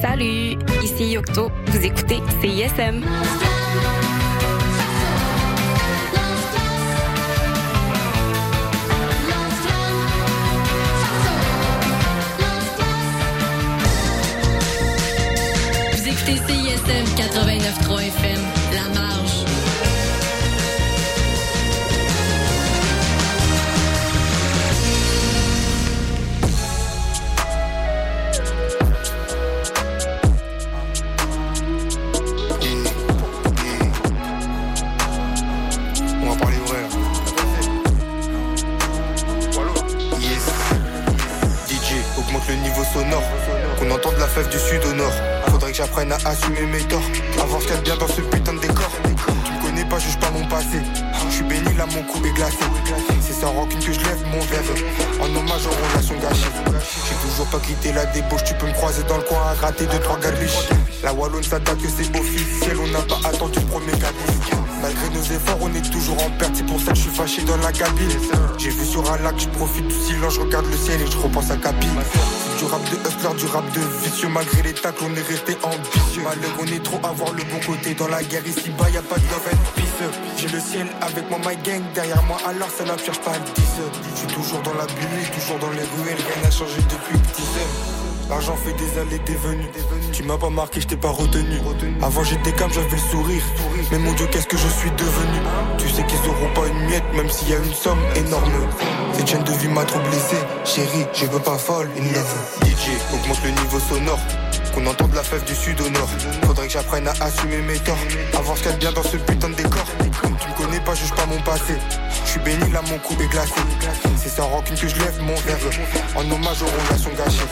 Salut, ici Yocto. Vous écoutez CISM. Vous écoutez CISM 89.3 FM, La Marge. Qu'on entende la fève du sud au nord. Faudrait que j'apprenne à assumer mes torts. Voir ce bien dans ce putain de décor. Tu me connais pas, juge pas mon passé. Je suis béni, là mon cou est glacé. C'est sans rancune que je lève mon verre. En hommage aux relations gâchées. J'ai toujours pas quitté la débauche. Tu peux me croiser dans le coin à gratter deux trois galiches. La Wallonne s'attaque que c'est officiel. On n'a pas attendu le premier cabis. Malgré nos efforts, on est toujours en perte. C'est pour ça que je suis fâché dans la cabine. J'ai vu sur un lac, je profite du silence, je regarde le ciel et je repense à Capi. Du rap de hustler, du rap de vicieux. Malgré les tacles, on est resté ambitieux. Malheur, on est trop à voir le bon côté. Dans la guerre ici bas, y a pas de love and. J'ai le ciel avec moi, my gang. Derrière moi, alors ça n'affirme pas le 10. Je suis toujours dans la bulle, toujours dans les ruelles. Rien n'a changé depuis petit L'argent fait des allées, des venues. Tu m'as pas marqué, je t'ai pas retenu. Avant j'étais calme, j'avais le sourire. Mais mon Dieu, qu'est-ce que je suis devenu? Tu sais qu'ils auront pas une miette, même s'il y a une somme énorme. Cette chaîne de vie m'a trop blessé. Chérie, je veux pas folle, une love. DJ, augmente le niveau sonore. Qu'on entende la fève du sud au nord. Faudrait que j'apprenne à assumer mes torts. Voir ce qu'il bien dans ce putain de décor. Tu me connais pas, juge pas mon passé. Je suis béni, là mon cou est glacé. C'est sans rancune que je lève mon verre. En hommage aux relations gâchées.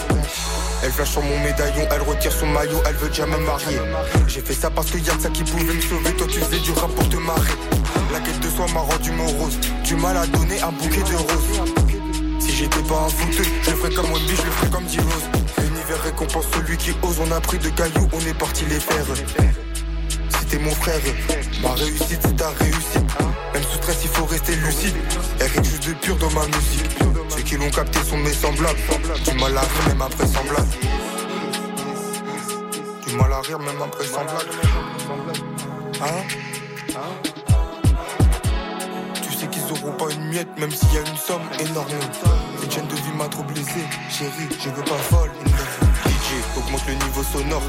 Elle flash sur mon médaillon, elle retire son maillot, elle veut déjà me marier. J'ai fait ça parce qu'il y a de ça qui pouvait me sauver. Toi, tu faisais du rap pour te marrer. La quête de soi m'a rendu morose. Du mal à donner un bouquet de roses. Si j'étais pas un fouteux, je le ferais comme Wemby, je le ferais comme D-Rose. Récompense celui qui ose. On a pris de cailloux, on est parti les faire. C'était mon frère, ma réussite c'est ta réussite. Même sous stress, il faut rester lucide. Y'a quelque chose de pur dans ma musique. Ceux qui l'ont capté sont mes semblables. Du mal à rire, même après semblable. Du mal à rire, même après semblable. Hein? Tu sais qu'ils auront pas une miette, même s'il y a une somme énorme. Cette chaîne de vie m'a trop blessé. Chérie, je veux pas folle. Augmente le niveau sonore.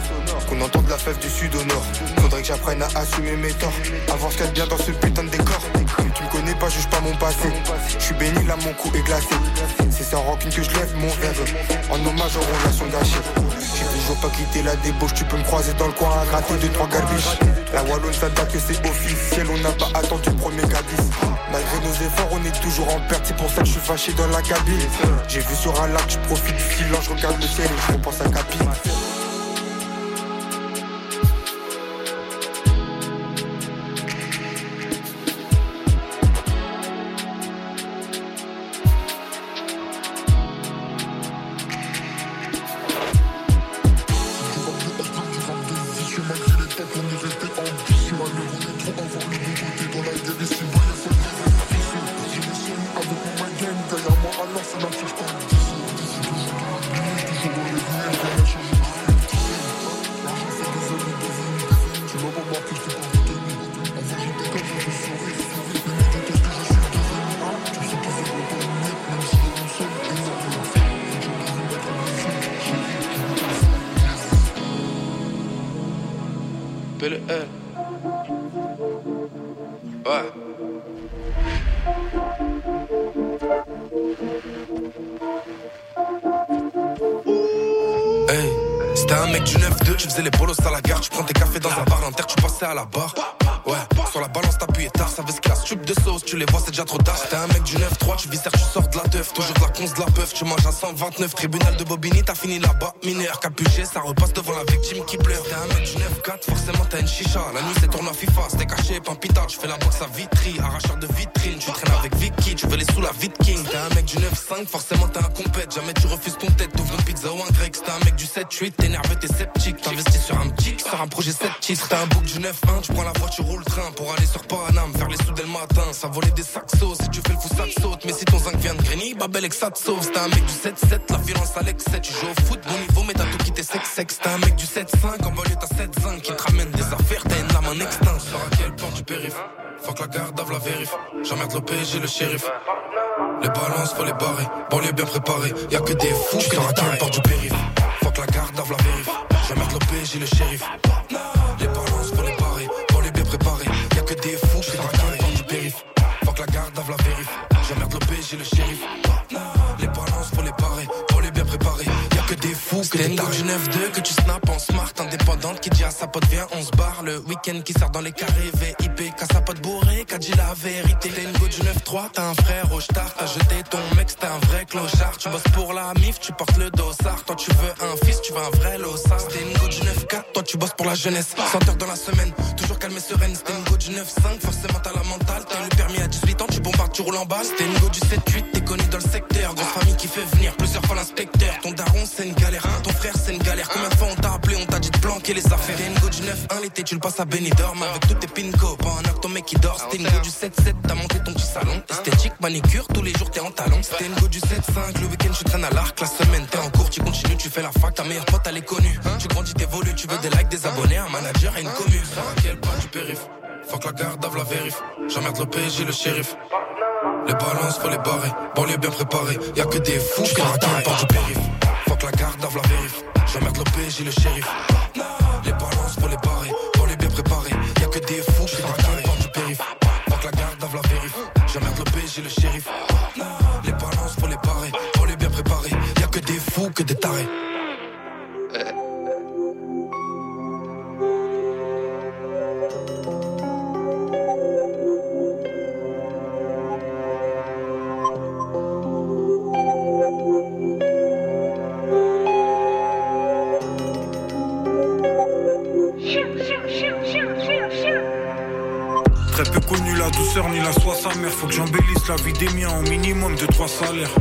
Qu'on entende la fève du sud au nord. Faudrait que j'apprenne à assumer mes torts. À voir ce qu'il y a bien dans ce putain de décor. Connais pas, juge pas mon passé. Je suis béni, là mon cou est glacé. C'est sans rancune que je lève mon verre. En hommage aux relations gâchées. J'ai toujours pas quitté la débauche. Tu peux me croiser dans le coin à gratter deux trois garbiches. La Wallonne s'attaque que c'est officiel. On n'a pas attendu le premier cabis. Malgré nos efforts, on est toujours en perte. C'est pour ça que je suis fâché dans la cabine. J'ai vu sur un lac, je profite du silence, je regarde le ciel et je repense à Capi. La barre. Ouais, sur la balance t'appuyais tard, savais ce qu'il a de sauce, tu les vois c'est déjà trop tard. C'était un mec du 9-3, tu visères, tu sors de la teuf, toujours de la conce de la peuf, tu manges à 129, tribunal de Bobigny, t'as fini là-bas, mineur capuché, ça repasse devant la victime qui pleure. T'es un mec du 9-4, forcément t'as une chicha, la nuit c'est tournoi FIFA, c'était caché, pampita, tu fais la boxe à vitri, arracheur de vitrine, tu traînes avec Vicky, tu veux les sous la vite king. T'es un mec du 9-5, forcément t'es un compète, jamais tu refuses ton du 7-8, t'es nerveux, t'es sceptique, t'investis sur un kick, sur un projet sceptique, t'es un book du 9-1, tu prends la voiture roule train pour aller sur Paname, faire les sous dès le matin, ça volait des saxos. Si tu fais le fou, ça te saute. Mais si ton zinc vient de Grigny, Babel et que ça te sauve. C'était un mec du 7-7, la violence à l'excès. Tu joues au foot, bon niveau, mais t'as tout quitté sex-sex. T'es un mec du 7-5, en banlieue t'as 7-5 qui te ramène des affaires, t'as une lame en extinct. Sur à quelle porte du périph' Faut que la garde la vérif. J'emmerde le PSG, le shérif. Les balances, faut les barrer. Banlieue bien préparée, y'a que des fous qui à quelle porte du périph' la garde la vérif. J'emmerde le PSG, le shérif. Les balances, faut les barrer. Banlieue bien préparée, y'a que des fous qui à quelle porte du périph' Faut que la garde la vérif. J'emmerde le PSG, le shérif. Les balances, faut les barrer. Banlieue bien préparée, y'a que des fous que des du 9-2 que tu snaps en smart indépendante qui dit à sa pote viens on se barre le week-end qui sort dans les carrés VIP qu'à dit la vérité. T'es une go du 9-3 t'as un frère au star. T'as jeté ton mec c'était un vrai clochard. Tu bosses pour la mif tu portes le dossard. Toi tu veux un fils tu veux un vrai lossard. T'es une go du 9-4 toi tu bosses pour la jeunesse. 100 heures dans la semaine toujours calme et sereine. C'était une go du 9-5 forcément t'as la mentale. T'as le permis à 18 ans tu bombardes tu roules en balle. C'était une go du 7-8 t'es connu dans le secteur. Grosse famille qui fait venir plusieurs fois l'inspecteur. Ton daron c'est une galère ton frère c'est une galère. Combien de fois on t'a appelé on t'a dit de planquer les affaires? T'es une go du 9-1 l'été tu le passes à Benidorm avec toutes tes pinko pas un acte ton mec qui dort. C'était une du 7-7 t'as monté ton petit salon. Esthétique manicure tous les jours t'es en talon. C'était une go du 7-5 le week-end tu traînes à l'arc. La semaine t'es en cours tu continues tu fais la fac. Ta meilleure pote elle est connue. Tu grandis t'évolues tu veux des likes des abonnés. Un manager et une commune quel point du périph. Faut que la garde la vérif. J'emmerde le PSG le shérif. Les balances faut les barrer. Banlieue bien préparée. Y'a que des fous qui raquent par du périph. Faut que la garde la vérif. J'emmerde le PSG le shérif. Les balances faut les barrer. Banlieue bien préparée. Y'a que des fous qui raquent le shérif. Les balances faut les barrer banlieue bien préparée y'a que des fous que des tarés douceur ni la soie sa mère Faut que j'embellisse la vie des miens au minimum de trois salaires.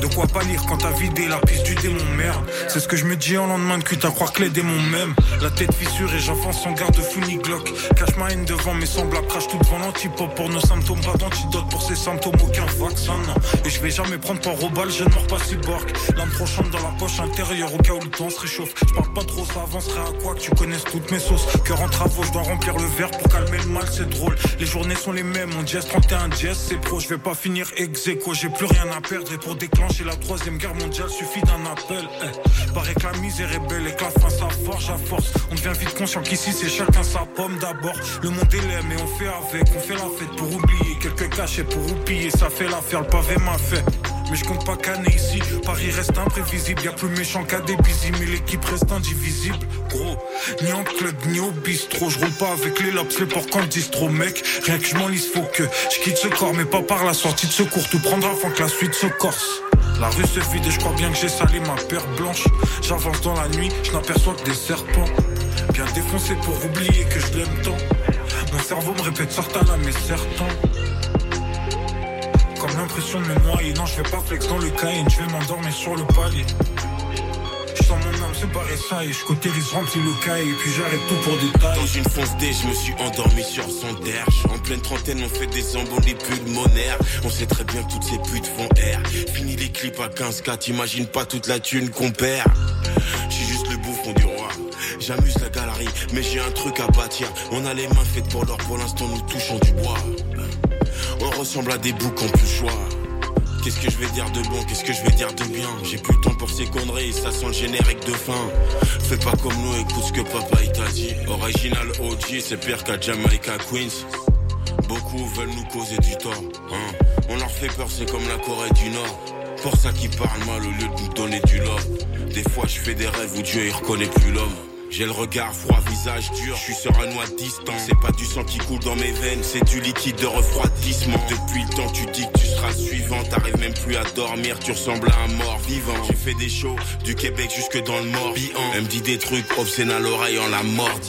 De quoi pas lire quand t'as vidé la piste du démon merde C'est ce que je me dis en lendemain de cuite à croire que les démons m'aiment. La tête fissurée j'enfonce sans garde fou ni glock Cache ma haine devant mes semblables Crache tout devant l'antipop pour nos symptômes Pas d'antidote pour ces symptômes aucun vaccin. Non Et je vais jamais prendre par au je ne mords pas si bork L'âme trop chante dans la poche intérieure au cas où le temps se réchauffe. Je parle pas trop ça avancerait à quoi que tu connaisses toutes mes sauces. Cœur en travaux je dois remplir le verre pour calmer c'est drôle Les journées sont les mêmes mon dièse 31 dièse c'est pro Je vais pas finir ex j'ai plus rien à perdre et pour déclencher la troisième guerre mondiale suffit d'un appel. Eh. Paraît que la misère belle et que la fin ça forge à force. On devient vite conscient qu'ici c'est chacun sa pomme d'abord. Le monde est laid mais on fait avec, on fait la fête pour oublier. Quelques cachets pour oublier, ça fait l'affaire, le pavé m'a fait. Mais je compte pas canner ici, Paris reste imprévisible. Y'a plus méchant qu'à des bisous, mais l'équipe reste indivisible. Gros, ni en club, ni au bistrot. Je roule pas avec les lobes, les porcs quand distro, mec. Rien que je m'en lise, faut que je quitte ce corps, mais pas par la sortie de secours. Tout prendra avant que la suite se corse. La rue se vide et je crois bien que j'ai sali ma paire blanche. J'avance dans la nuit, je n'aperçois que des serpents. Bien défoncé pour oublier que je l'aime tant. Mon cerveau me répète Sartana mais certain. Comme l'impression de me noyer, non je vais pas flex dans le caïn, je vais m'endormir sur le palier. Je mon âme séparer ça et je cautérise rempli le cahier et puis j'arrête tout pour détail. Dans une fonce D, je me suis endormi sur son derche. En pleine trentaine, on fait des embolies pulmonaires. On sait très bien que toutes ces putes font air. Fini les clips à 15K, t'imagines pas toute la thune qu'on perd. J'suis juste le bouffon du roi. J'amuse la galerie, mais j'ai un truc à bâtir. On a les mains faites pour l'or, pour l'instant nous touchons du bois. On ressemble à des boucs en plus choix. Qu'est-ce que je vais dire de bon, qu'est-ce que je vais dire de bien? J'ai plus le temps pour ces conneries, ça sent le générique de fin. Fais pas comme nous, écoute ce que papa il t'a dit. Original OG, c'est pire qu'à Jamaica Queens. Beaucoup veulent nous causer du tort hein. On leur fait peur, c'est comme la Corée du Nord. Pour ça qu'ils parlent mal au lieu de nous donner du love. Des fois je fais des rêves où Dieu il reconnaît plus l'homme j'ai le regard froid, visage dur, je suis sur un noix distant. C'est pas du sang qui coule dans mes veines, c'est du liquide de refroidissement. Depuis le temps, tu dis que tu seras suivant, t'arrives même plus à dormir, tu ressembles à un mort vivant. J'ai fait des shows du Québec jusque dans le mort. Elle me dit des trucs obscènes à l'oreille en la mort.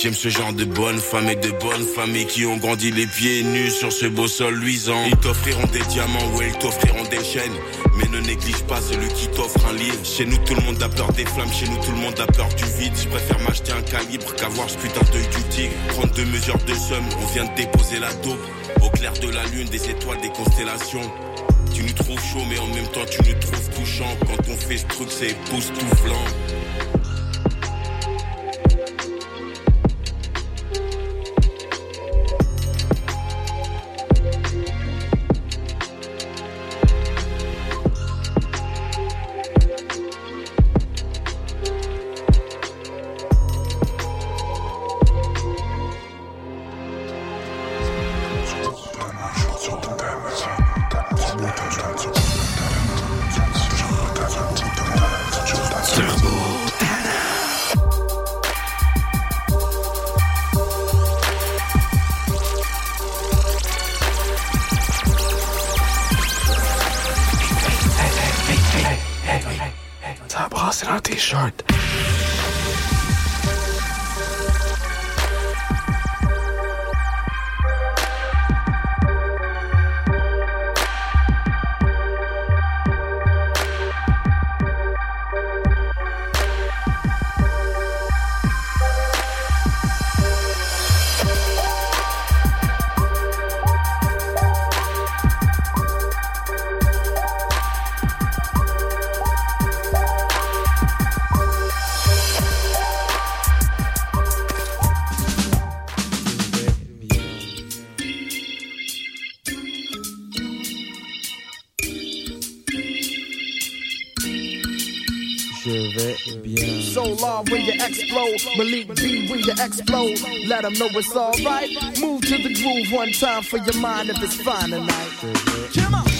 J'aime ce genre de bonnes femmes et de bonnes familles qui ont grandi les pieds nus sur ce beau sol luisant. Ils t'offriront des diamants ou ils t'offriront des chaînes. Mais ne néglige pas celui qui t'offre un livre. Chez nous, tout le monde a peur des flammes, chez nous, tout le monde a peur du vide. Je préfère m'acheter un calibre qu'avoir ce putain d'œil du tigre. Prendre deux mesures de somme, on vient de déposer la dope. Au clair de la lune, des étoiles, des constellations. Tu nous trouves chaud, mais en même temps tu nous trouves touchant. Quand on fait ce truc, c'est époustouflant. Malik B when you explode. Let them know it's alright. Move to the groove one time for your mind if it's fine tonight. Come on.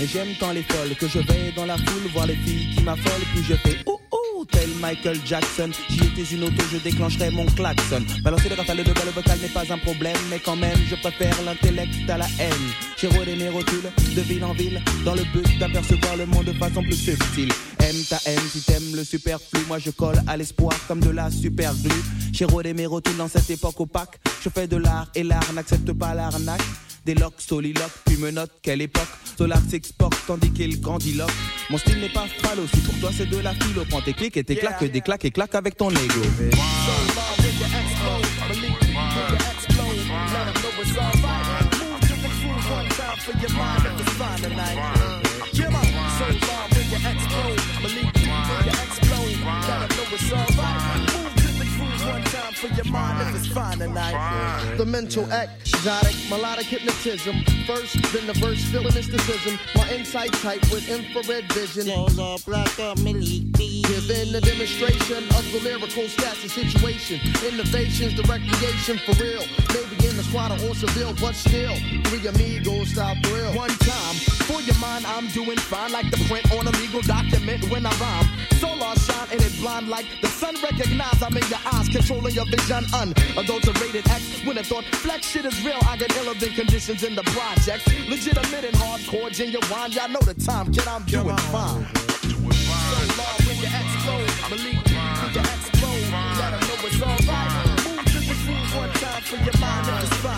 Mais j'aime tant les folles que je vais dans la foule voir les filles qui m'affolent, puis je fais oh oh tel Michael Jackson. Si j'étais une auto, je déclencherais mon klaxon. Balancer le rafale de balle vocal n'est pas un problème, mais quand même, je préfère l'intellect à la haine. J'ai rodé mes de ville en ville dans le but d'apercevoir le monde de façon plus subtile. Aime ta haine si t'aimes le superflu, moi je colle à l'espoir comme de la super glue. J'ai rodé mes dans cette époque opaque. Je fais de l'art et l'art n'accepte pas l'arnaque. Des locks, soliloques, puis me note quelle époque. Solar s'exporte tandis qu'il grandiloque. Mon style n'est pas phallo, si pour toi c'est de la philo. Prends tes clics et tes claques, des claques et claques avec ton ego. For your mind if it's fine tonight. Fine. The mental act, exotic, melodic hypnotism. First, then the verse, feeling mysticism. My insight type with infrared vision. Giving a demonstration of the lyrical stats and situation. Innovations, the recreation for real. Maybe in the squad or Seville, but still, three amigos style thrill. One time, for your mind, I'm doing fine like the print on a legal document when I rhyme. Solar shine and it blind like the sun recognize I'm in your eyes, controlling your vision unadulterated X. When I thought flex shit is real, I get iller than conditions in the project. Legitimate and hardcore, genuine. Y'all know the time, kid, I'm doing fine. On,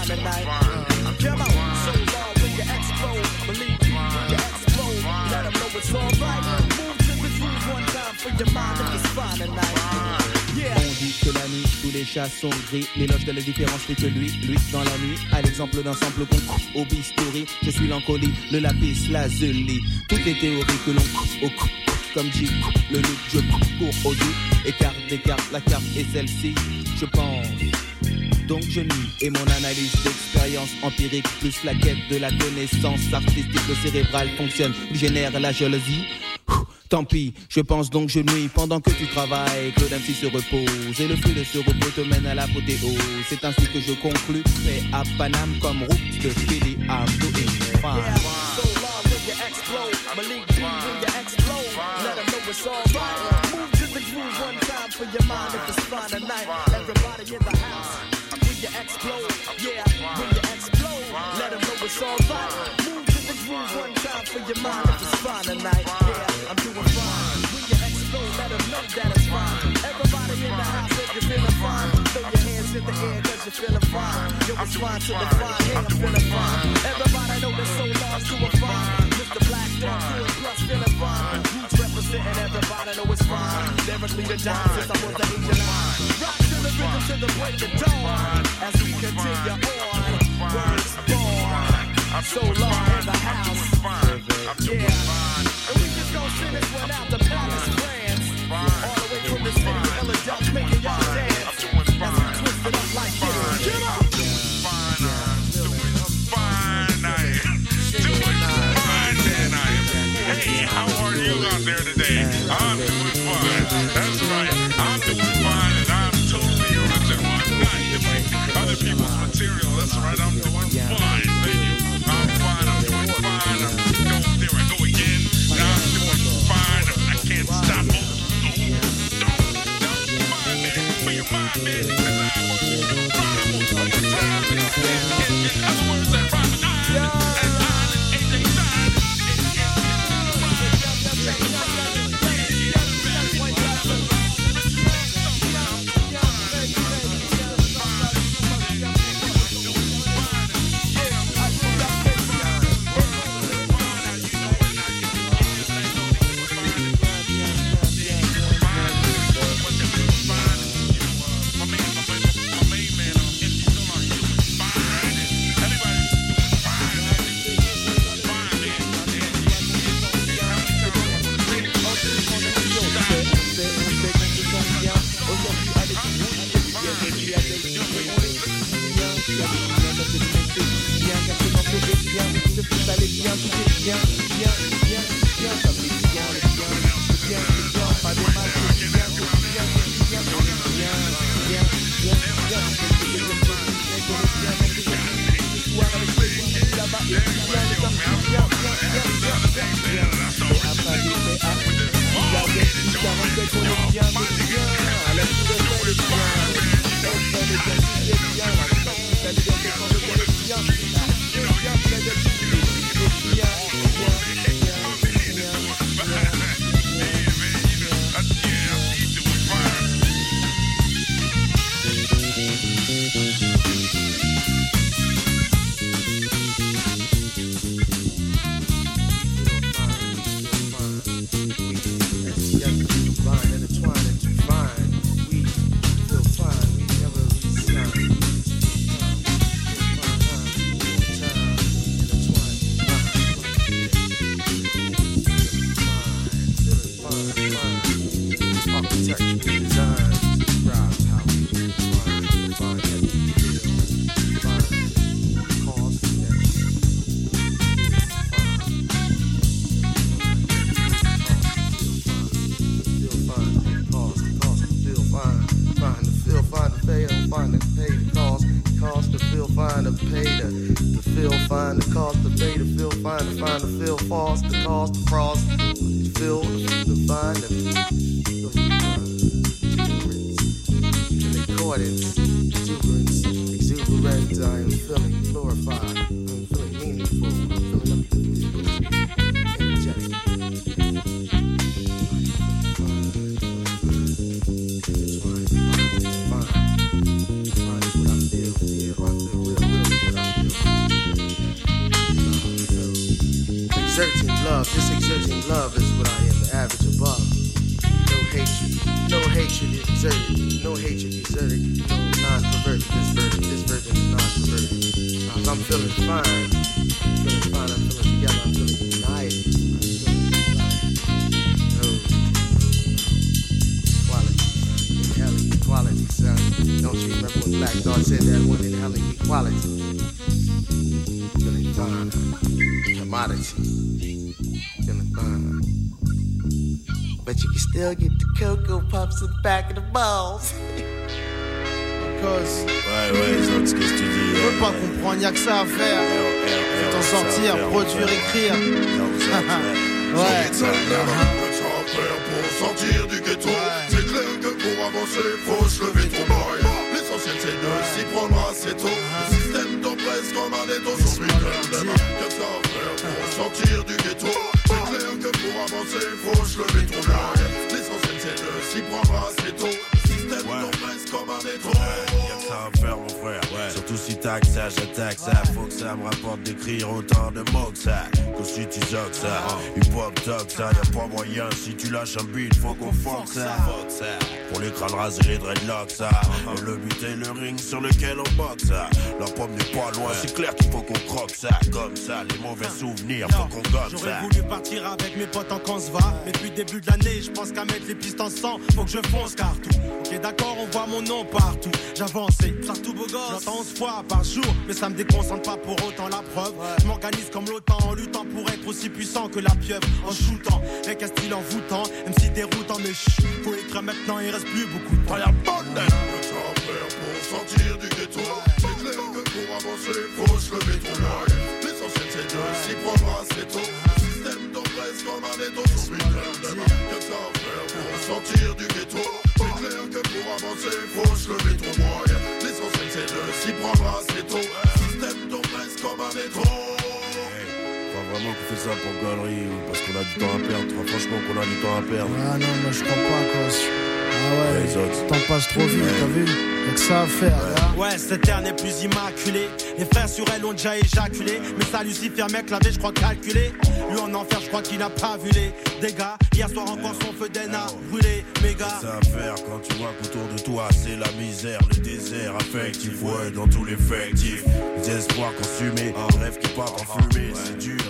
tonight. que la nuit, tous les chats sont gris. L'éloge de la différence fait que lui, lui dans la nuit, à l'exemple d'un sample qu'on coupe au bistouri. Je suis l'encolie, le lapis lazuli. Toutes les théories que l'on au coupe. Comme coupe le look, je court au doux. Écarte des cartes, la carte est celle-ci. Je pense donc je nuis. Et mon analyse d'expérience empirique, plus la quête de la connaissance artistique, le cérébral fonctionne, génère la jalousie. Tant pis, je pense donc je nuis pendant que tu travailles. Claude MC se repose et le feu de ce repos te mène à l'apothéose. C'est ainsi que je conclus. Paix à Paname comme route de Philly. I'm doing the air cause you're feeling fine. Yo, respond to the fine, hey, I'm feeling fine. Everybody know that so long to a fine. Mr. Black Dog, cool plus feeling fine. Roots representing everybody know it's fine. Lyrically the dime since I was an age of nine. Rock to the rhythm to the break of dawn. As we continue on, words born. So long in the house. Yeah. And we just gon' send this one out to Paris, France. All the way from the city of Philadelphia, Get up. Fine, feeling fine, I'm feeling I'm feeling. I'm feeling son, son. Don't you remember Black Thought said that one? Feeling fine, commodity, feeling fine. But you can still get the Cocoa Puffs in the back of the balls. Ouais, ouais, Zod, ce que tu dis. je peux pas comprendre, y'a que ça à faire. C'est t'en sortir, produire, écrire. ouais. pour sortir du ghetto. C'est clair que pour avancer, faut se lever trop bas. L'essentiel c'est de s'y prendre assez tôt. Le système t'oppresse comme un étau sur une heure Que ça faire pour sortir du ghetto? C'est clair que pour avancer, faut se lever trop bas. L'essentiel c'est de s'y prendre assez tôt. T'oppresse comme un étau. Y'a que ça à faire tac, ça, j'attaque ça. Faut que ça me rapporte d'écrire autant de mots que ça. Que si tu zoques ça, hip hop toc ça, y'a pas moyen. Si tu lâches un beat, faut qu'on fuck ça. Pour les crânes rasés, les dreadlocks, ça. Et le but et le ring sur lequel on boxe ça. La pomme n'est pas loin, c'est clair qu'il faut qu'on croque ça. Comme ça, les mauvais souvenirs, faut qu'on gomme J'aurais ça. voulu partir avec mes potes en qu'on se va. Mais depuis le début de l'année, je pense qu'à mettre les pistes en sang, faut que je fonce partout. Ok, d'accord, on voit mon nom partout. J'avance et partout beau gosse. J'entends 11 fois par jour, mais ça me déconcentre pas pour autant la preuve. Je m'organise comme l'OTAN en luttant pour être aussi puissant que la pieuvre. En shootant, avec un style envoûtant, même si déroutant, mais chut, faut écrire maintenant, il reste plus beaucoup de temps. Y'a pas de pour sortir du ghetto. C'est clair que pour avancer, faut se lever trop loin. L'essentiel c'est de s'y prendre assez tôt. Le système d'oppresse comme un étau main. Que ça à faire pour sortir du ghetto. C'est faut se lever trop loin. L'essentiel c'est de s'y prendre assez tôt. Système d'oppresse comme un étau. Pas vraiment qu'on fait ça pour galerie ou parce qu'on a du temps à perdre. Enfin, franchement, qu'on a du temps à perdre. Ah non, moi je crois pas, quoi. Ah ouais, Les autres. le temps passe trop vite, t'as vu Y'a que ça à faire, là. Ouais, cette terre n'est plus immaculée. Les frères sur elle ont déjà éjaculé. Mais ça, Lucifer, mec, l'avait, je crois, calculé. Lui en enfer, je crois qu'il n'a pas vu les dégâts. Hier soir encore, son feu d'aine a brûlé, méga. ça à faire quand tu vois qu'autour de toi c'est la misère, le désert affectif, ouais, dans tous les effectifs. Les espoirs consumés, un rêve qui part en fumée, c'est dur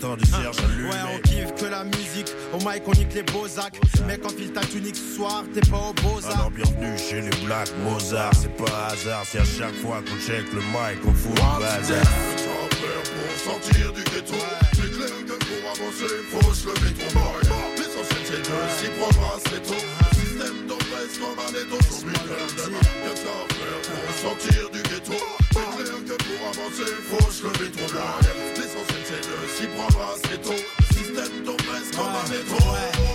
tant de allumés. Ouais, on kiffe que la musique. Au mic, on nique les beaux-acs. Mec, enfile ta tunique ce soir, t'es pas au beaux-arts. Alors bienvenue chez les Black Mozart, c'est pas hasard, c'est à chaque fois qu'on check le mic, on fout le bazar. pour sortir du ghetto. C'est clair que pour avancer, faut se lever trop loin. L'essentiel c'est de s'y prendre assez tôt. Le système d'oppresse comme un étau sur. Que à faire pour sortir du ghetto? Pour avancer, faut se lever trop loin. L'essentiel c'est de s'y prendre assez tôt. Le système d'oppresse comme un étau.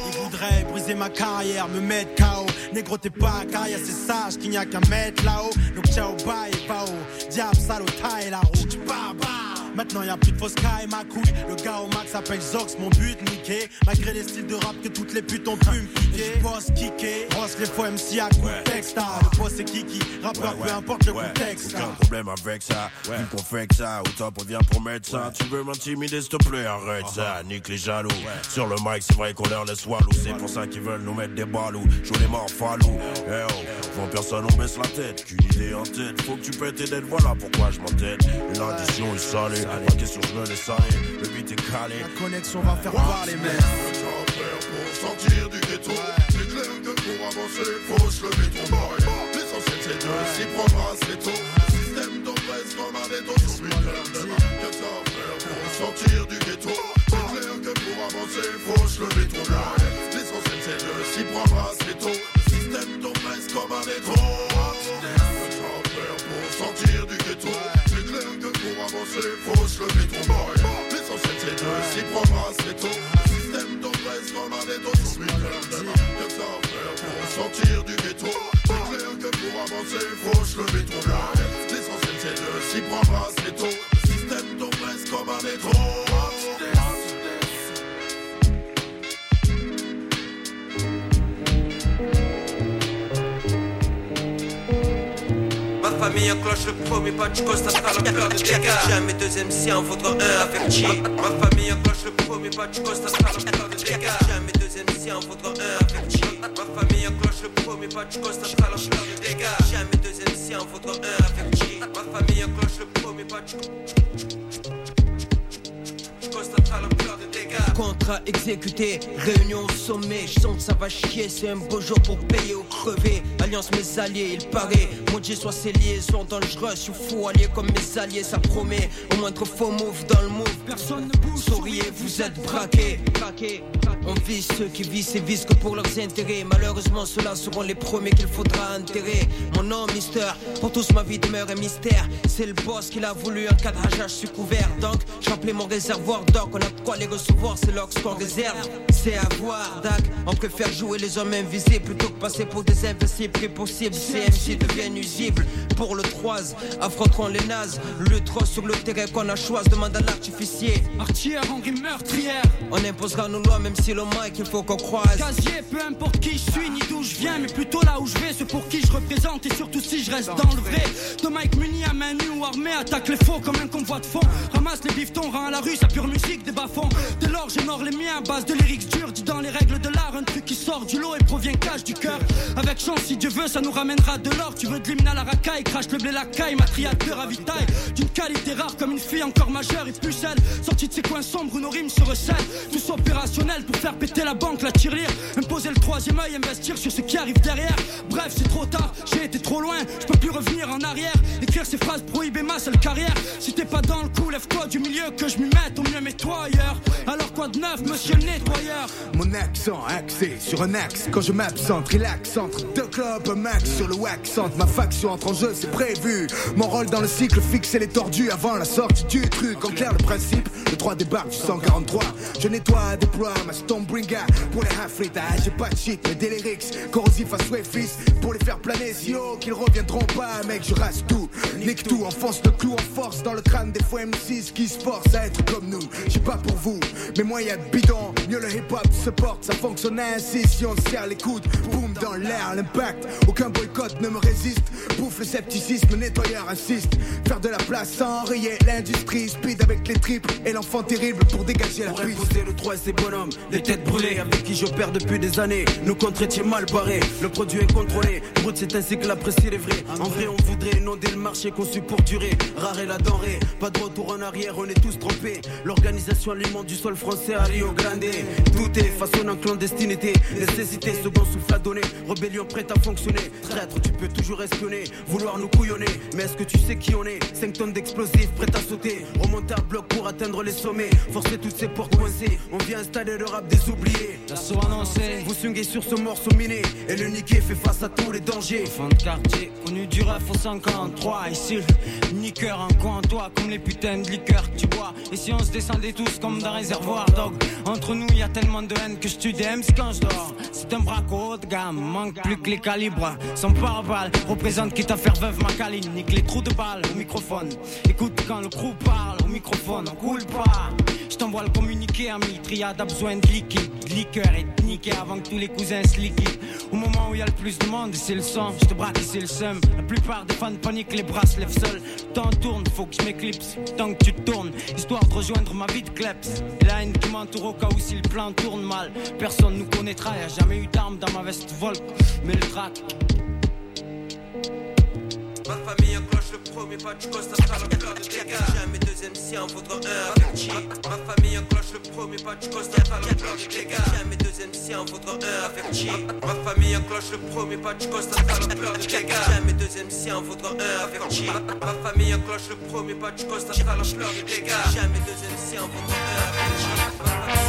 Il voudrait briser ma carrière, me mettre KO. Négro, t'es pas carrière, c'est sage qu'il n'y a qu'à mettre là-haut. Donc ciao, bye, bao. Diable, salaud, taille la route. Maintenant y'a plus de fausse caille, ma couille. Le gars au max s'appelle Zox, mon but niqué. Malgré les styles de rap que toutes les putes ont pu me piquer. Boss kické, brosse les faux MC à coup texte. ah. Le boss c'est Kiki, rappeur peu importe le contexte. Aucun ah. problème avec ça, vu qu'on fait que ça, au top on vient pour mettre ça. Tu veux m'intimider, s'il te plaît, arrête ça, nique les jaloux. Sur le mic, c'est vrai qu'on leur laisse walou, c'est pour ça qu'ils veulent nous mettre des balous. Joue les morts falou, eh oh, devant personne on baisse la tête, qu'une idée en tête, faut que tu pètes tes dettes, voilà pourquoi je m'entête. Et l'addition est salée, la question je me laisse aller, le beat est calé. La connexion va faire parler, mec. pour sortir du ghetto. C'est clair que pour avancer, faut se lever trop loin. L'essentiel c'est de s'y prendre assez tôt. Le système d'oppresse comme un de. Que ça à faire pour sortir du ghetto. C'est clair que pour avancer, faut se lever trop loin. L'essentiel c'est de s'y prendre assez tôt. Le système d'oppresse comme un étau. Sortir du ghetto. C'est clair que pour avancer, faut se lever trop. L'essentiel c'est de s'y prendre assez tôt. Le système d'oppresse comme un étau heure de main. Que ça faire pour sortir du ghetto. C'est clair que pour avancer, faut se lever trop. L'essentiel c'est de s'y prendre assez tôt. Le système d'oppresse comme un étau. Ma famille enclenche le premier pas, tu peur de dégâts. Jamais deuxième si en vaudra un avec. Ma famille enclenche le premier pas, tu constates la peur de dégâts. Jamais deuxième si en vaudra un avec. Ma famille enclenche le premier pas, tu constates la peur de dégâts. Jamais deuxième si en vaudra un avec. Ma famille enclenche le premier pas, tu constateras la peur de dégâts. Contrat exécuté, réunion au sommet, je sens que ça va chier, c'est un beau jour pour payer ou crever. Alliance mes alliés, il paraît, maudit soit ces liaisons dangereuses, je suis fou allié comme mes alliés, ça promet. Au moindre faux move dans le move, personne ne bouge. Souriez, vous êtes braqués. On vise ceux qui visent et visent que pour leurs intérêts. Malheureusement, ceux-là seront les premiers qu'il faudra enterrer. Mon nom, Mister, pour tous ma vie demeure un mystère. C'est le boss qui l'a voulu, un cadrage, je suis couvert. Donc, j'ai mon réservoir d'or, on a de quoi les recevoir, c'est l'ox qu'on réserve. C'est à voir, Dac. On préfère jouer les hommes invisibles plutôt que passer pour des invincibles. Possible, CMC deviennent nuisibles. Pour le 3, affronteront les nazes. Le trop sur le terrain qu'on a choisi, demande à l'artificier. Artière, Henri meurtrière. On imposera nos lois, même si le mic il faut qu'on croise. Casier, peu importe qui je suis ni d'où je viens, mais plutôt là où je vais, c'est pour qui je représente et surtout si je reste dans le vrai. De Mike muni à main nue ou armé, attaque les faux comme un convoi de fond. Ramasse les biftons, rend à la rue sa pure musique des bas-fonds. Dès lors, j'honore les miens à base de lyrics durs, dit dans les règles de l'art, un truc qui sort du lot et provient cache du cœur. Avec chance, si Dieu veut, ça nous ramènera de l'or. Tu veux de l'hymne à la racaille, crache le blé la caille, ma triade de ravitaille. D'une qualité rare comme une fille encore majeure et pucelle. Sortie de ses coins sombres où nos rimes se recèlent. Tous opérationnels pour faire péter la banque, la tirelire. Imposer le troisième œil, investir sur ce qui arrive derrière. Bref, c'est trop tard, j'ai été trop loin, je peux plus revenir en arrière. Écrire ces phrases prohibées ma seule carrière. Si t'es pas dans le coup, lève-toi du milieu que je m'y mette, au mieux mets-toi ailleurs. Alors quoi de neuf, monsieur le nettoyeur. Mon accent axé sur un axe. Quand je m'absente, relax entre deux clubs max sur le wax. Entre ma faction entre en jeu c'est prévu. Mon rôle dans le cycle fixe les tordus Avant la sortie du truc. En clair le principe Le 3 débarque du 143 Je nettoie, déploie ma Stormbringer Pour les ah, J'ai pas de shit mais des lyrics Corrosif à fils Pour les faire planer. Si haut qu'ils reviendront pas Mec je rase tout. Nique tout Enfonce le clou en force Dans le crâne des fois M6 Qui se forcent à être comme nous. J'ai pas pour vous Mais moi y'a de bidon Mieux le hip hop se porte Ça fonctionne ainsi si on serre les coudes Boum dans l'air l'impact Aucun boycott ne me résiste Bouffe le scepticisme Nettoyeur insiste Faire de la place sans rayer l'industrie Speed avec les triples Et l'enfant terrible pour dégager la Pour piste imposer le 3 et ses bonhommes, les têtes brûlées avec qui j'opère depuis des années. Nos étaient mal barrés, le produit est contrôlé. Brut, c'est ainsi que l'apprécie les vrais. En vrai, on voudrait inonder le marché conçu pour durer. Rare est la denrée, pas de retour en arrière, on est tous trompés. L'organisation alimente du sol français à Rio Grande. Tout est façonné en clandestinité. Nécessité, second souffle à donner. Rébellion prête à fonctionner. Traître, tu peux toujours espionner, vouloir nous couillonner. Mais est-ce que tu sais qui on est? 5 tonnes d'explosifs prêtes à sauter. Remonter à bloc pour atteindre les sommets. Forcer toutes ces portes coincées. On vient installer le rap des oubliés. L'assaut annoncé. Vous swingez sur ce morceau miné. Et le niqué fait face à tous les dangers. Fin de quartier, connu du ref au 53 Ici le niqueur en coin toi Comme les putains de liqueurs que tu bois Et si on se descendait tous comme d'un réservoir? Entre nous y a tellement de haine que je tue des MC quand je dors. C'est un braco haut de gamme, manque plus que les calibres. Son pare-balles représente quitte à faire veuve ma caline. Nique les trous de balles au microphone. Écoute quand le crew parle au microphone On coule pas t'envoie le communiqué, ami. Triade a besoin de liquide, de liqueur et de niquer avant que tous les cousins se liquident. Au moment où il y a le plus de monde, c'est le sang. Je te braque et c'est le seum. La plupart des fans paniquent, les bras se lèvent seuls. Temps tourne, faut que je m'éclipse. Tant que tu tournes, histoire de rejoindre ma vie de kleps. Et la haine qui m'entoure au cas où si le plan tourne mal. Personne nous connaîtra, y a jamais eu d'armes dans ma veste Volk. Mais le track. Famille en cloche le premier pas du constat la fleur de dégâts Jamais deuxième si en faudra un avec G Ma famille en cloche le premier pas du constat la fleur de dégâts Jamais deuxième si en faudra un avec G Ma famille en cloche le premier pas du constat la fleur de dégâts Jamais deuxième si en faudra un avec G Ma famille en cloche le premier pas du constat la fleur de dégâts Jamais deuxième si en faudra un avec G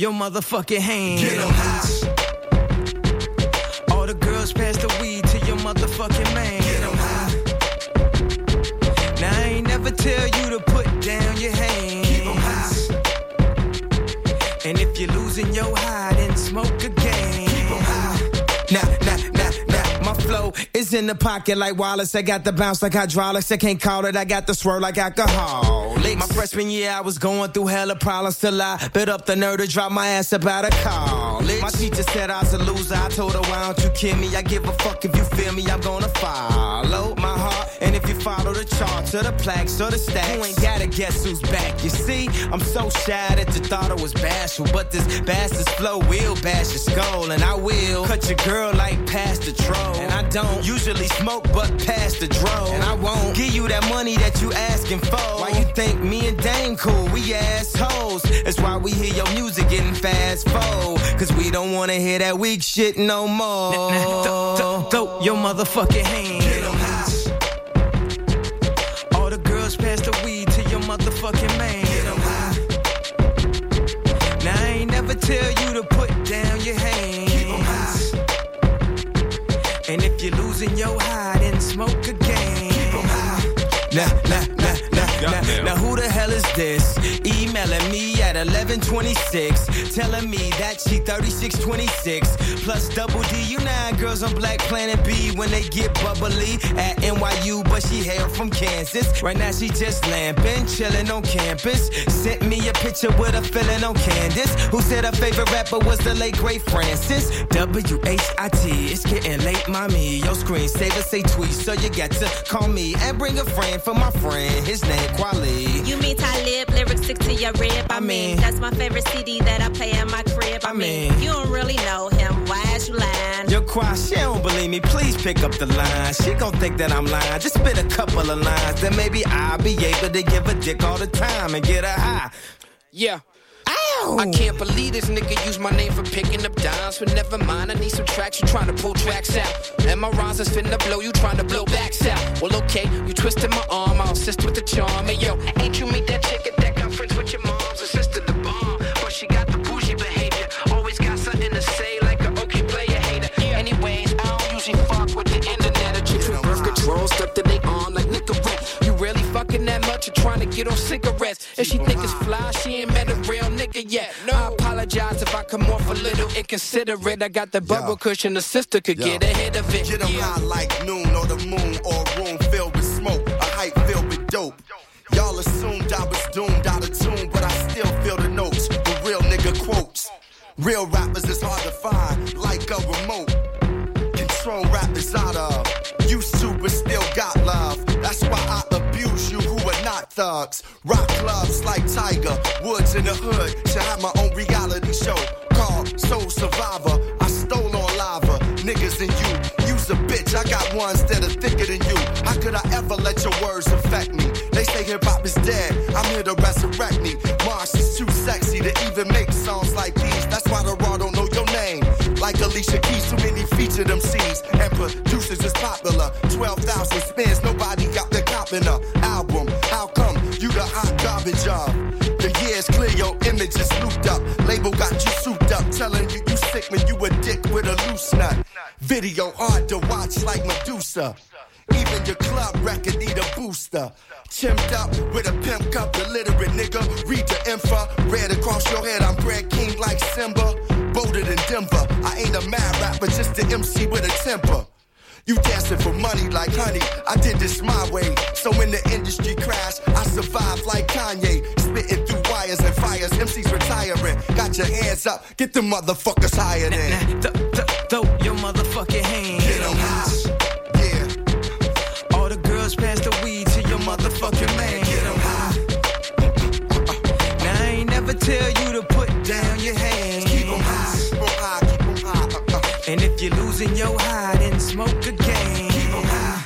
your motherfucking hands. Get 'em. All the girls pass the weed to your motherfucking man. In the pocket like Wallace. I got the bounce like hydraulics. I can't call it. I got the swirl like alcohol. My freshman year, I was going through hella problems till I bit up the nerve to drop my ass about a college. My teacher said I was a loser. I told her, why don't you kill me? I give a fuck if you feel me. I'm gonna follow if you follow the charts or the plaques or the stacks, you ain't gotta guess who's back. You see, I'm so shy that you thought I was bashful. But this bastard's flow will bash your skull. And I will cut your girl like past the troll. And I don't usually smoke, but past the dro. And I won't give you that money that you asking for. Why you think me and Dame cool? We assholes. That's why we hear your music getting fast forward. Cause we don't wanna hear that weak shit no more. Throw your motherfucking hands. Get 'em high. All the girls pass the weed to your motherfucking man. Get 'em high. Now I ain't never tell you to put down your hands. Keep 'em high. And if you're losing your high, then smoke again. Keep 'em high. Nah, nah, nah, nah, nah. Now who the hell is this? Emailing me at 1126, telling me that she 3626 plus double D. You nine girls on Black Planet B when they get bubbly at NYU, but she hail from Kansas. Right now she just lamping, chilling on campus. Sent me a picture with a feeling on Candace, who said her favorite rapper was the late great Francis. W H I T. It's getting late, mommy. Your screensaver say tweet, so you got to call me and bring a friend for my friend. His name Quali. You mean Talib, lyrics stick to your rib. I, mean, that's my favorite CD that I play in my crib. I, mean, you don't really know him. Why is you lying? Yo, Qua, she don't believe me. Please pick up the line. She gon' think that I'm lying. Just spit a couple of lines, then maybe I'll be able to give a dick all the time and get her high. Yeah. Ow. I can't believe this nigga used my name for picking up dimes. But never mind, I need some tracks. You trying to pull tracks out. And my rhymes is finna blow. You trying to blow backs out. Well, okay, you twisted my arm. I'll assist with the charm. Hey, yo, ain't you meet that chick at that conference with your mom's sister, the bomb? But she got the bougie behavior. Always got something to say, like a okay player hater. Anyways, I don't usually fuck with the internet or chicks with birth control stuck to they arm like Nicorette. You really fucking that much? watch her trying to get on cigarettes. If she think it's fly, she ain't met a real nigga yet. No. I apologize if I come off a little inconsiderate. I got the bubble cushion, the sister could get ahead of it. Get 'em yeah. high like noon or the moon or a room filled with smoke, a hype filled with dope. Y'all assumed I was doomed out of tune, Real rappers is hard to find, like a remote. Control rappers out of. Used to, but still got love. That's why I abuse you who are not thugs. Rock clubs like Tiger, Woods in the hood. Should have my own reality show called Soul Survivor. I stole on lava, niggas and you. You's a bitch, I got ones that are thicker than you. How could I ever let your words affect me? They say hip hop is dead, I'm here to resurrect me. Mars is too sexy to even make songs like Like Alicia Keys, too many feature them scenes And producers is popular. 12,000 spins, nobody got the cop in a album. How come you the hot garbage of? The years clear, your image is looped up. Label got you souped up, telling you you sick when you a dick with a loose nut. Video hard to watch like Medusa. Even your club record need a booster. Chimped up with a pimp cup, illiterate nigga. Read the info, red across your head. I'm Brad King like Simba. Bolder than Denver. I ain't a mad rapper, just an MC with a temper. You dancing for money like honey. I did this my way. So when the industry crashed, I survived like Kanye. Spitting through wires and fires. MCs retiring. Got your hands up. Get the motherfuckers higher than. Throw your motherfucking hands. Get 'em high. Yeah. All the girls pass the weed to your motherfucking man. Get 'em high. Now I ain't never tell you to put down your hands. And if you're losing your high, then smoke again. Keep 'em high.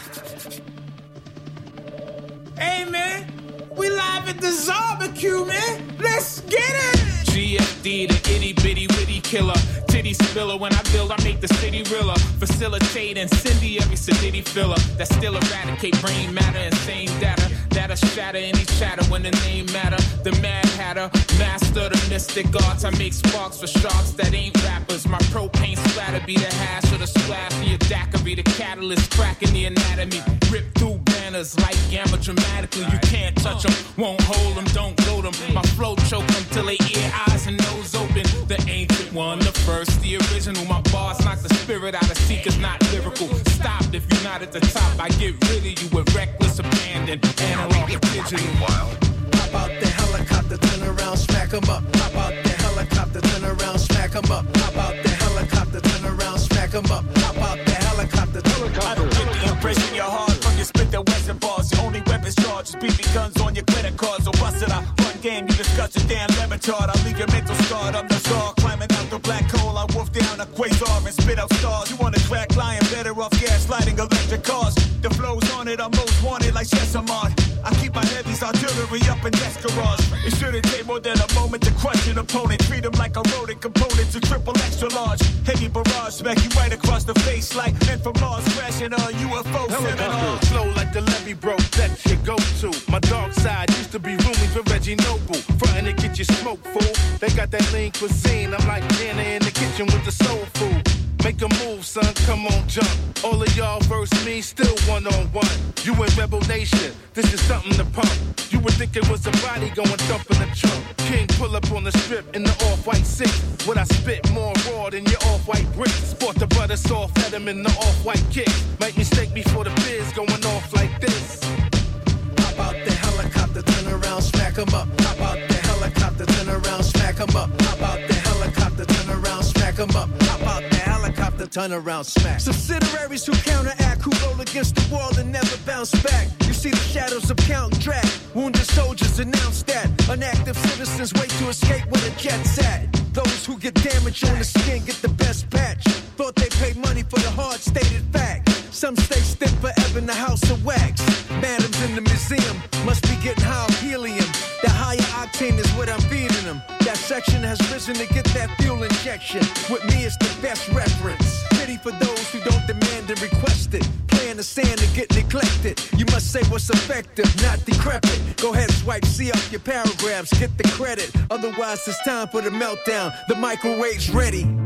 Hey man, we live at the barbecue, man. Let's get it. GFD, the itty bitty witty killer. Titty spiller. When I build, I make the city realer. Facilitate incendiary sedity filler. That still eradicate brain matter, insane data. That'll shatter any chatter when the name matter. The mad hatter, master the mystic arts. I make sparks for sharks that ain't rappers. My propane splatter be the hash or the splash of your daiquiri. The catalyst cracking the anatomy. Rip through banners like gamma dramatically. You can't touch them, won't hold them, don't gloat them. My flow choke them till they ear, eyes, and nose open. The ancient one, the first, the original. My bars knock the spirit out of seekers, not lyrical. Stop if you're not at the top. I get rid of you with reckless abandon. Analog and digital. Hop out the helicopter, turn around, smack 'em up. Hop out the helicopter, turn around, smack 'em up. Hop out the helicopter, turn around, smack 'em up. Hop out the helicopter, I don't get the impression you're hard from your spit the western bars. Your only weapons charged is BB guns on your credit cards. So bust it out. One game, you discuss your damn levitar. I leave your mental scarred. I'm the star climbing out the black hole. I wolf down a quasar and spit out stars. You want a track lion, better off gaslighting electric cars. The flow's on it, I'm most wanted like Chesamard. I keep my heavies artillery up in desk garage. It shouldn't take more than a moment to crush an opponent. Treat them like a rodent component to triple extra large. Heavy barrage, smack you right across the face like men from Mars crashing on UFO seminar. Flow like the levee broke, that's your go-to. My dark side used to be rooming for Reggie Noble. You smoke, fool. They got that lean cuisine. I'm like Nana in the kitchen with the soul food. Make a move, son, come on, jump. All of y'all verse me, still one on one. You in Rebel Nation, this is something to pump. You would think it was a body going thump in the trunk. King pull up on the strip in the off-white six. When I spit more raw than your off-white bricks. Sport the butter soft, let him in the off-white kick. Make mistake before the biz going off like this. Hop out the helicopter, turn around, smack 'em up. Up. Hop out the helicopter, turn around, smack up. Hop out the helicopter, turn around, smack. Subsidiaries who counteract, who roll against the wall and never bounce back. You see the shadows of Count Drac. Wounded soldiers announce that. Unactive citizens wait to escape where the jet's at. Those who get damage on the skin get the best patch. Thought they paid money for the hard stated fact. Some stay stiff forever in the house of wax. Madams in the museum must be getting high helium. The higher octane is what I'm feeding section has risen to get that fuel injection. With me, it's the best reference. Pity for those who don't demand and request it. Play in the sand and get neglected. You must say what's effective, not decrepit. Go ahead, swipe, see up your paragraphs, get the credit. Otherwise, it's time for the meltdown. The microwave's ready.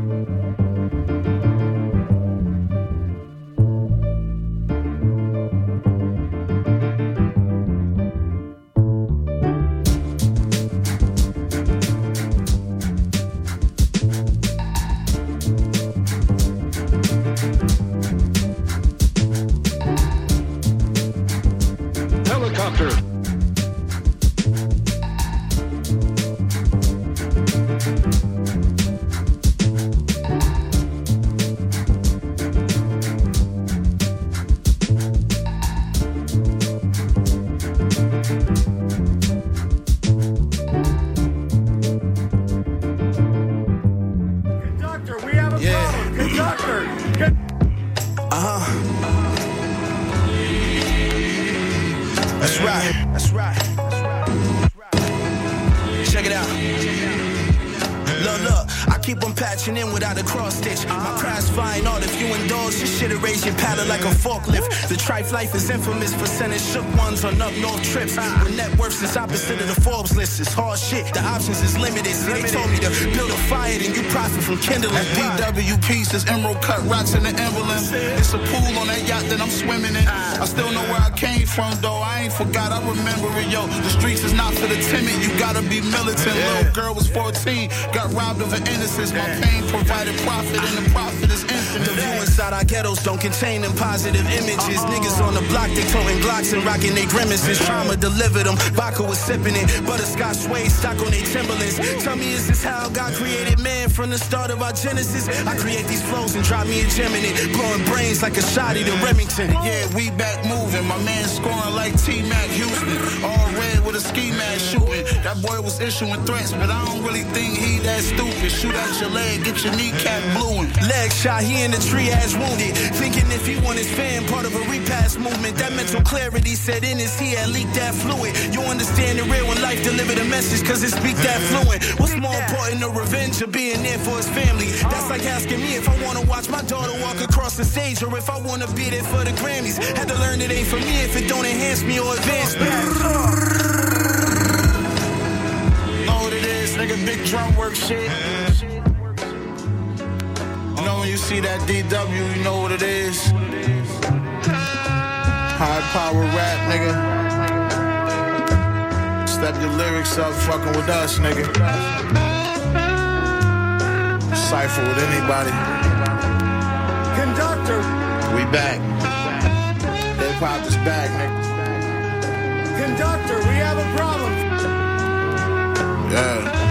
Pieces, emerald cut rocks in the emblem. It's a pool on that yacht that I'm swimming in. I still know where I came from, though. I ain't forgot, I remember it, yo. The streets is not for the timid, you gotta be militant. Little girl was 14, got robbed of her innocence. My pain provided profit, and the profit is infinite. The inside our ghettos don't contain them positive images. Niggas on the block, they toting Glocks and rocking they grimaces. Trauma delivered them, vodka was sipping it. Butterscotch suede stuck on they Timberlands. Tell me, is this how God created man from the start of our genesis? I create these flows and drop me a gem in it. Blowing brains like a shotty to Remington. Yeah, we back moving. My man scoring like T Mac Houston. All red with a ski mask shooting. That boy was issuing threats, but I don't really think he that stupid. Shoot out your leg, get your kneecap blueing. Leg shot, he in the wounded. Thinking if he want his fan, part of a repass movement. That mental clarity set in his he had leaked that fluid. You understand the real when life deliver the message, cause it speak that fluent. What's more important, the revenge or being there for his family? That's like asking me if I wanna watch my daughter walk across the stage or if I wanna be there for the Grammys. Had to learn it ain't for me if it don't enhance me or advance me. Know it is, nigga, big drum work shit. When you see that DW, you know what it is. High power rap, nigga. Step your lyrics up, fucking with us, nigga. Cypher with anybody. Conductor, We back. Hip hop is back, nigga. conductor, we have a problem. Yeah.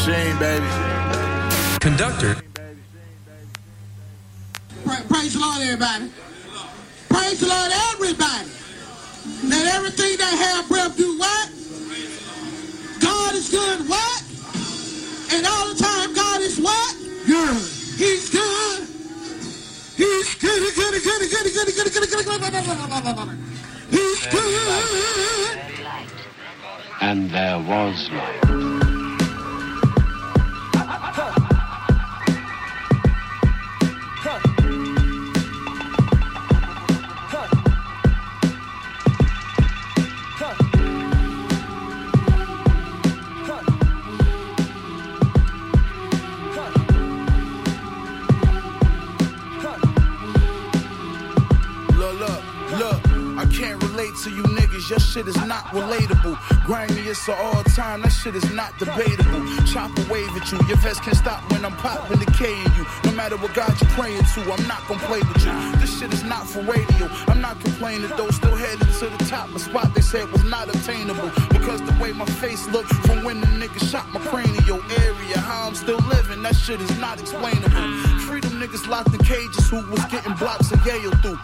Machine, baby. Conductor. Praise the Lord, everybody. Praise the Lord, everybody. Let everything that have breath do what? God is good, what? And all the time, God is what? Good. He's good. He's good, he's good, he's good, he's good, he's good, he's good, he's good, he's good, he's good, he's good. He's good. And there was light. Shit is not relatable. Grimy, it's an all time. That shit is not debatable. Chop a wave at you. Your vest can't stop when I'm popping the K in you. No matter what God you're praying to, I'm not gonna play with you. This shit is not for radio. I'm not complaining though. Still headed to the top. A spot they said was not obtainable. Because the way my face looked from when the nigga shot my cranial area. How I'm still living, that shit is not explainable. Freedom niggas locked in cages who was getting blocks of Yale through.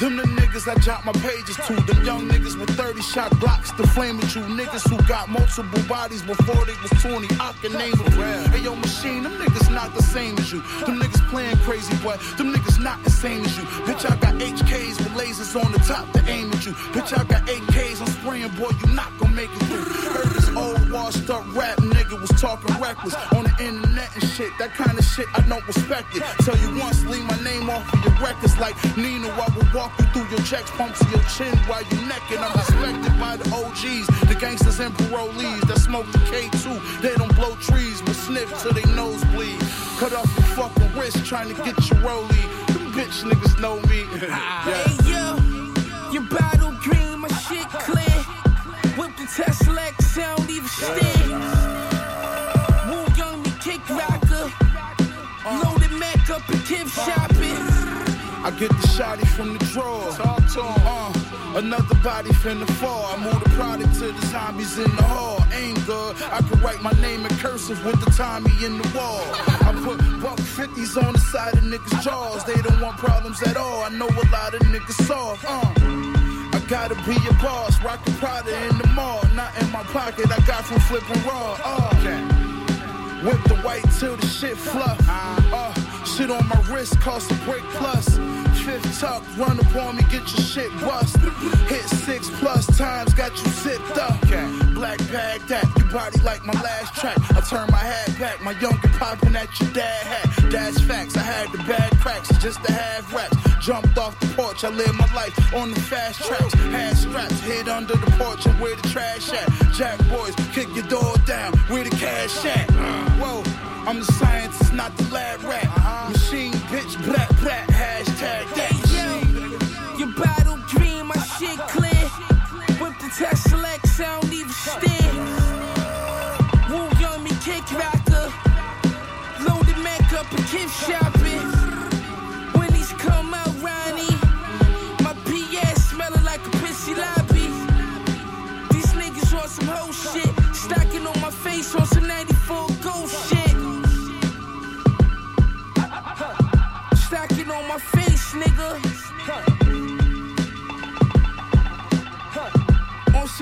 Them the niggas I drop my pages to. Them young niggas with 30 shot blocks to flame at you. Niggas who got multiple bodies before they was 20. I can name them. Hey yo, machine, them niggas not the same as you. Them niggas playing crazy, boy. them niggas not the same as you. Bitch, I got HKs with lasers on the top to aim at you. Bitch, I got AKs, I'm spraying, boy, you not gonna make it through. Heard this old washed up rap nigga was talking reckless on the internet and shit. That kind of shit, I don't respect it. Tell you once, leave my name off of your records like Nina. I will walk you through your checks, pump to your chin while you necking. I'm respected by the OGs, the gangsters and parolees that smoke the K2. They don't blow trees, but sniff till they nose bleed. Cut off your fucking wrist trying to get your rollie. Them bitch niggas know me. Hey yo, your battle green, my shit clear. Whip the Tesla X, sound even steer. Woo young, the kick rocker. Uh. Loaded Mac up and gift shopping. Uh. I get the shotty from the drawer. Talk to 'em, Uh, another body finna fall. I move the product to the zombies in the hall. Ain't good. I could write my name in cursive with the Tommy in the wall. I put buck 50s on the side of niggas' jaws. They don't want problems at all. I know a lot of niggas soft. Uh. I gotta be your boss, rockin' Prada in the mall. Not in my pocket, I got from flipping raw. Uh. Whip the white till the shit fluff. Uh, shit on my wrist cost a break plus. Fifth tuck, run upon me, get your shit bust. Hit six plus times, got you zipped up. Black bag that, your body like my last track. I turn my head back, my younger popping at your dad hat. That's facts, I had the bad cracks, just to have racks. Jumped off the porch, I live my life on the fast tracks. Had straps, hid under the porch and where the trash at. Jack boys, kick your door down, where the cash at. Uh-huh. Whoa, I'm the scientist, not the lab rat. Uh-huh bitch, black black hashtag that.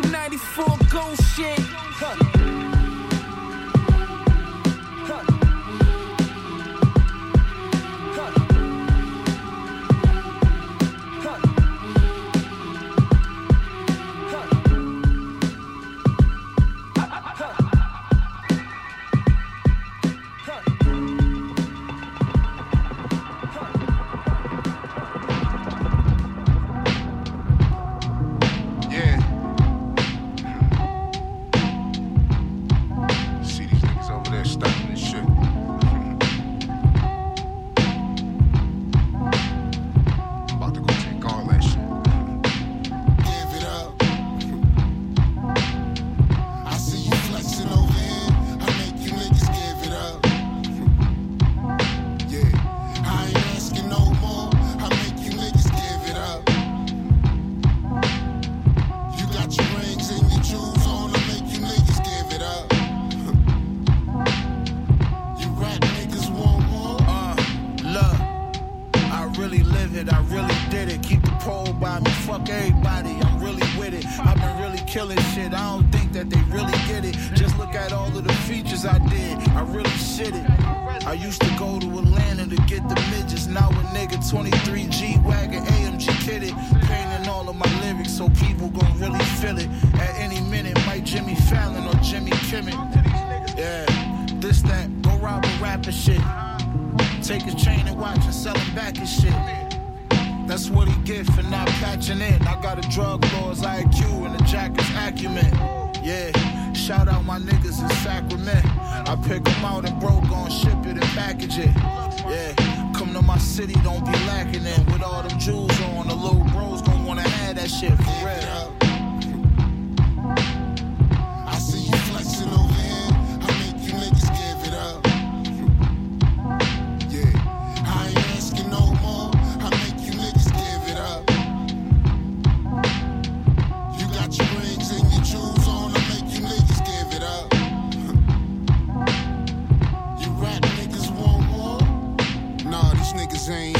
some 94 gold shit. Huh. Zane.